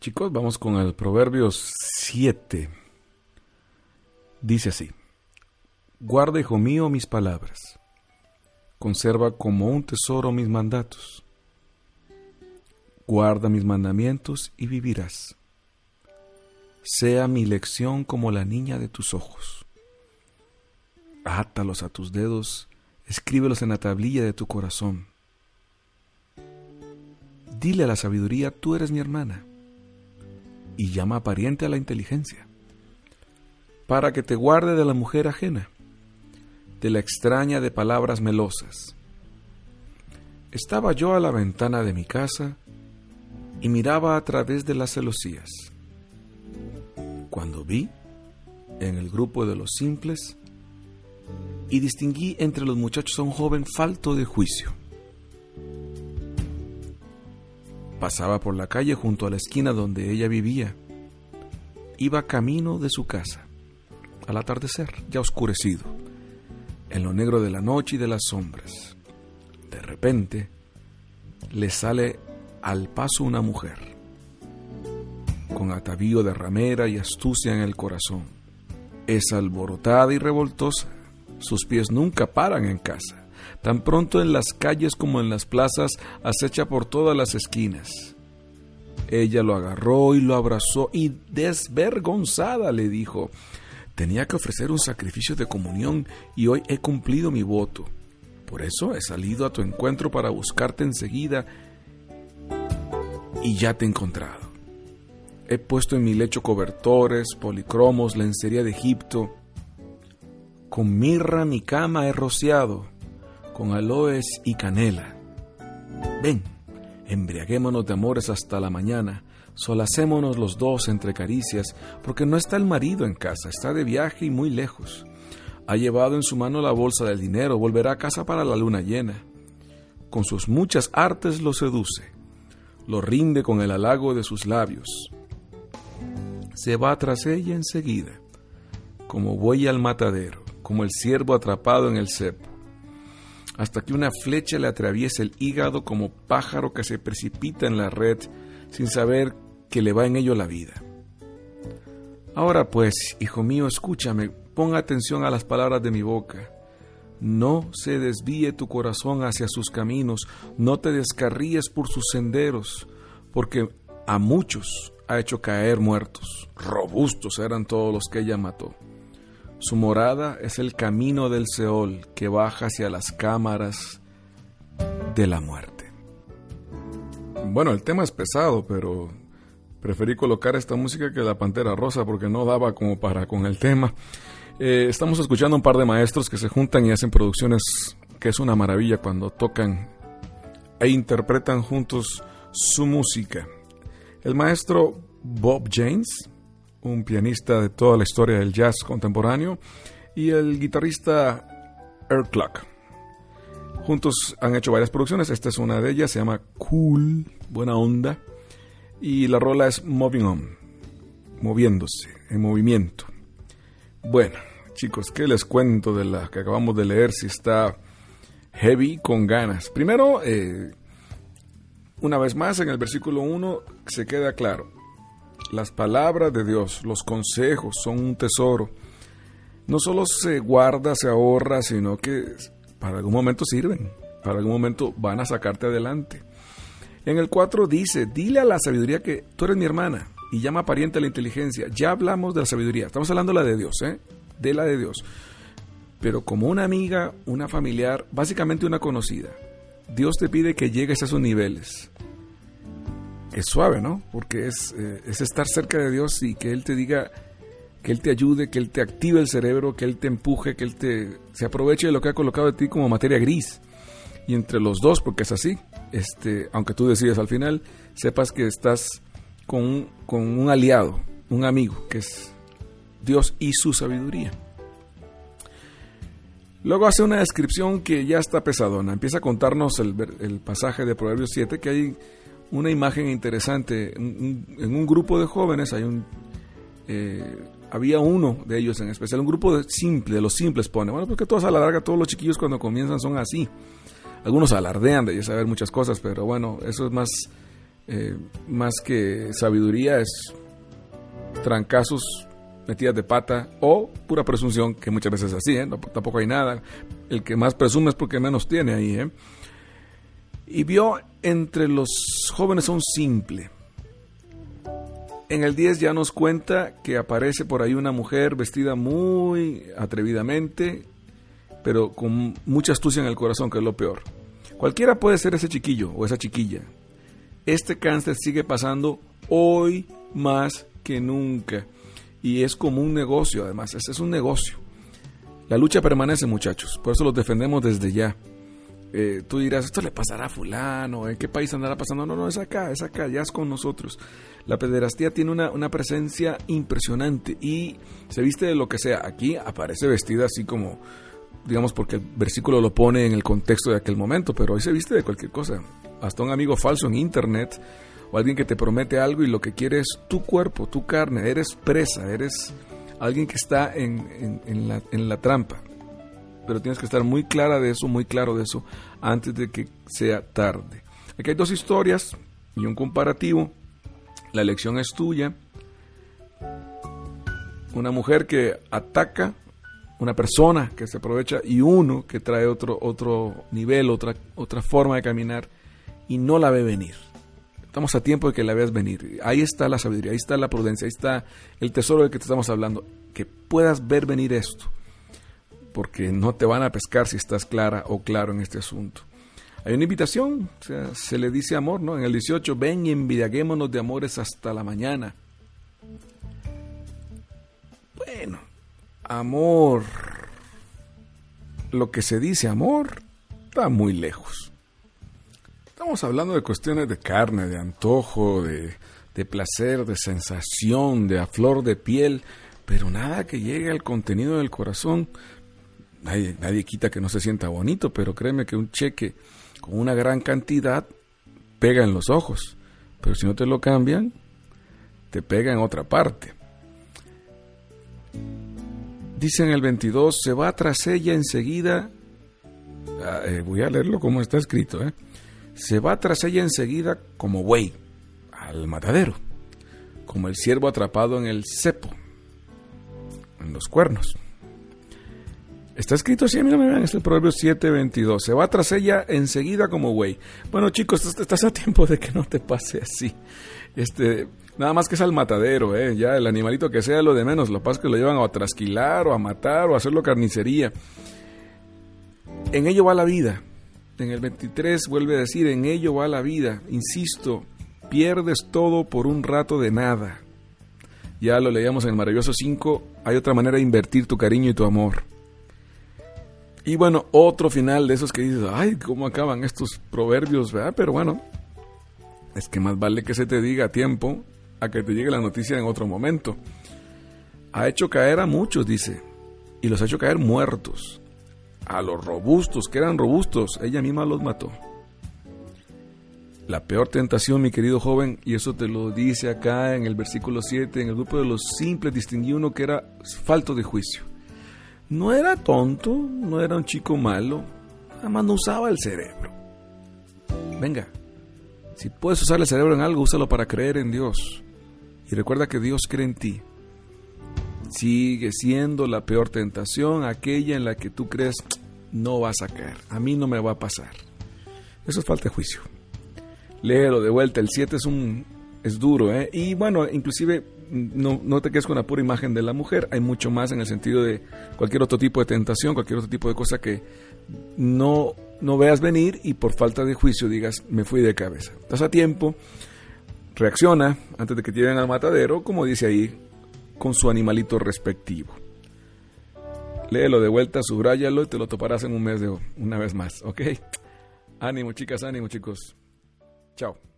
Chicos, vamos con el Proverbios 7. Dice así, Guarda, hijo mío, mis palabras, conserva como un tesoro mis mandatos, guarda mis mandamientos y vivirás. Sea mi lección como la niña de tus ojos. Átalos a tus dedos, escríbelos en la tablilla de tu corazón. Dile a la sabiduría, tú eres mi hermana y llama pariente a la inteligencia, para que te guarde de la mujer ajena, de la extraña de palabras melosas. Estaba yo a la ventana de mi casa y miraba a través de las celosías, cuando vi en el grupo de los simples y distinguí entre los muchachos a un joven falto de juicio. Pasaba por la calle junto a la esquina donde ella vivía. Iba camino de su casa, al atardecer, ya oscurecido, en lo negro de la noche y de las sombras. De repente, le sale al paso una mujer, con atavío de ramera y astucia en el corazón. Es alborotada y revoltosa, sus pies nunca paran en casa tan pronto en las calles como en las plazas, acecha por todas las esquinas. Ella lo agarró y lo abrazó y desvergonzada le dijo, tenía que ofrecer un sacrificio de comunión y hoy he cumplido mi voto. Por eso he salido a tu encuentro para buscarte enseguida y ya te he encontrado. He puesto en mi lecho cobertores, policromos, lencería de Egipto. Con mirra mi cama he rociado con aloes y canela. Ven, embriaguémonos de amores hasta la mañana, solacémonos los dos entre caricias, porque no está el marido en casa, está de viaje y muy lejos. Ha llevado en su mano la bolsa del dinero, volverá a casa para la luna llena. Con sus muchas artes lo seduce, lo rinde con el halago de sus labios. Se va tras ella enseguida, como buey al matadero, como el ciervo atrapado en el cepo hasta que una flecha le atraviesa el hígado como pájaro que se precipita en la red sin saber que le va en ello la vida. Ahora pues, hijo mío, escúchame, pon atención a las palabras de mi boca. No se desvíe tu corazón hacia sus caminos, no te descarríes por sus senderos, porque a muchos ha hecho caer muertos. Robustos eran todos los que ella mató. Su morada es el camino del Seol que baja hacia las cámaras de la muerte. Bueno, el tema es pesado, pero preferí colocar esta música que la Pantera Rosa porque no daba como para con el tema. Eh, estamos escuchando un par de maestros que se juntan y hacen producciones que es una maravilla cuando tocan e interpretan juntos su música. El maestro Bob James un pianista de toda la historia del jazz contemporáneo, y el guitarrista Earl Clark. Juntos han hecho varias producciones, esta es una de ellas, se llama Cool, buena onda, y la rola es Moving On, moviéndose, en movimiento. Bueno, chicos, ¿qué les cuento de la que acabamos de leer? Si está heavy con ganas. Primero, eh, una vez más, en el versículo 1 se queda claro, las palabras de Dios, los consejos son un tesoro. No solo se guarda, se ahorra, sino que para algún momento sirven, para algún momento van a sacarte adelante. En el 4 dice, dile a la sabiduría que tú eres mi hermana y llama pariente a la inteligencia. Ya hablamos de la sabiduría, estamos hablando de la de Dios, ¿eh? de la de Dios. Pero como una amiga, una familiar, básicamente una conocida, Dios te pide que llegues a esos niveles es suave, ¿no? Porque es, eh, es estar cerca de Dios y que Él te diga, que Él te ayude, que Él te active el cerebro, que Él te empuje, que Él te se aproveche de lo que ha colocado de ti como materia gris. Y entre los dos, porque es así, este, aunque tú decides al final, sepas que estás con un, con un aliado, un amigo, que es Dios y su sabiduría. Luego hace una descripción que ya está pesadona. Empieza a contarnos el, el pasaje de Proverbios 7, que hay una imagen interesante. En un grupo de jóvenes hay un... Eh, había uno de ellos en especial, un grupo de simple, de los simples pone. Bueno, porque todos a la larga, todos los chiquillos cuando comienzan son así. Algunos alardean de ya saber muchas cosas, pero bueno, eso es más eh, más que sabiduría es trancazos, metidas de pata o pura presunción, que muchas veces es así, ¿eh? tampoco hay nada. El que más presume es porque menos tiene ahí. ¿eh? Y vio entre los jóvenes a un simple. En el 10 ya nos cuenta que aparece por ahí una mujer vestida muy atrevidamente, pero con mucha astucia en el corazón, que es lo peor. Cualquiera puede ser ese chiquillo o esa chiquilla. Este cáncer sigue pasando hoy más que nunca. Y es como un negocio, además, ese es un negocio. La lucha permanece, muchachos, por eso los defendemos desde ya. Eh, tú dirás, esto le pasará a fulano, ¿en qué país andará pasando? No, no, es acá, es acá, ya es con nosotros. La pederastía tiene una, una presencia impresionante y se viste de lo que sea. Aquí aparece vestida así como, digamos, porque el versículo lo pone en el contexto de aquel momento, pero hoy se viste de cualquier cosa. Hasta un amigo falso en internet o alguien que te promete algo y lo que quiere es tu cuerpo, tu carne, eres presa, eres alguien que está en, la, en la trampa. Pero tienes que estar muy clara de eso, muy claro de eso, antes de que sea tarde. Aquí hay dos historias y un comparativo. La elección es tuya. Una mujer que ataca, una persona que se aprovecha y uno que trae otro, otro nivel, otra, otra forma de caminar y no la ve venir. Estamos a tiempo de que la veas venir. Ahí está la sabiduría, ahí está la prudencia, ahí está el tesoro del que te estamos hablando. Que puedas ver venir esto. Porque no te van a pescar si estás clara o claro en este asunto. Hay una invitación, o sea, se le dice amor, ¿no? En el 18, ven y envidiaguémonos de amores hasta la mañana. Bueno, amor, lo que se dice amor, está muy lejos. Estamos hablando de cuestiones de carne, de antojo, de, placer, de sensación, de a flor de piel, pero nada que llegue al contenido del corazón. Nadie, nadie quita que no se sienta bonito, pero créeme que un cheque con una gran cantidad pega en los ojos, pero si no te lo cambian, te pega en otra parte. Dice en el 22, se va tras ella enseguida, ah, eh, voy a leerlo como está escrito, ¿eh? se va tras ella enseguida como buey al matadero, como el ciervo atrapado en el cepo, en los cuernos. Está escrito así, mira, vean, es el Proverbio 7:22. Se va tras ella enseguida como buey. Bueno, chicos, estás a tiempo de que no te pase así. Este, nada más que es al matadero, ¿eh? ya el animalito que sea lo de menos. Lo pasa que lo llevan a trasquilar o a matar o a hacerlo carnicería. En ello va la vida en el 23 vuelve a decir, en ello va la vida, insisto, pierdes todo por un rato de nada. Ya lo leíamos en el maravilloso 5, hay otra manera de invertir tu cariño y tu amor. Y bueno, otro final de esos que dices, ay, ¿cómo acaban estos proverbios? ¿verdad? Pero bueno, es que más vale que se te diga a tiempo a que te llegue la noticia en otro momento. Ha hecho caer a muchos, dice, y los ha hecho caer muertos a los robustos, que eran robustos, ella misma los mató. La peor tentación, mi querido joven, y eso te lo dice acá en el versículo 7, en el grupo de los simples distinguí uno que era falto de juicio. No era tonto, no era un chico malo, nada más no usaba el cerebro. Venga, si puedes usar el cerebro en algo, úsalo para creer en Dios. Y recuerda que Dios cree en ti sigue siendo la peor tentación, aquella en la que tú crees no va a sacar, a mí no me va a pasar. Eso es falta de juicio. Léelo de vuelta, el 7 es un es duro, ¿eh? Y bueno, inclusive no, no te quedes con la pura imagen de la mujer, hay mucho más en el sentido de cualquier otro tipo de tentación, cualquier otro tipo de cosa que no, no veas venir y por falta de juicio digas, me fui de cabeza. Estás a tiempo, reacciona antes de que te lleven al matadero, como dice ahí, con su animalito respectivo. Léelo de vuelta, subráyalo y te lo toparás en un mes de una vez más, ¿ok? Ánimo chicas, ánimo chicos. Chao.